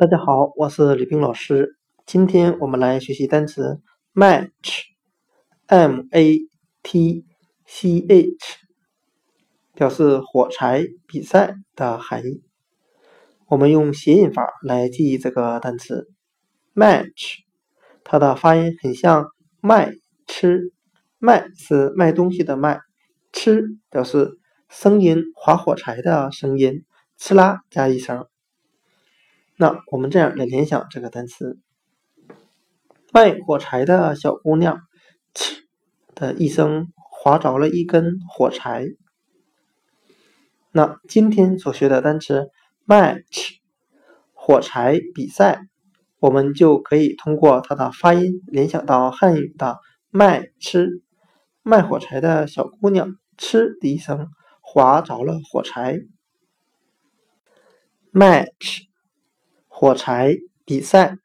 大家好，我是李冰老师。今天我们来学习单词 match，m a t c h，表示火柴、比赛的含义。我们用谐音法来记忆这个单词 match，它的发音很像麦吃，麦是卖东西的麦，吃表示声音划火柴的声音，呲啦加一声。那我们这样来联想这个单词：卖火柴的小姑娘，呲的一声划着了一根火柴。那今天所学的单词 match 火柴比赛，我们就可以通过它的发音联想到汉语的卖吃，卖火柴的小姑娘，呲的一声划着了火柴。match。火柴比赛。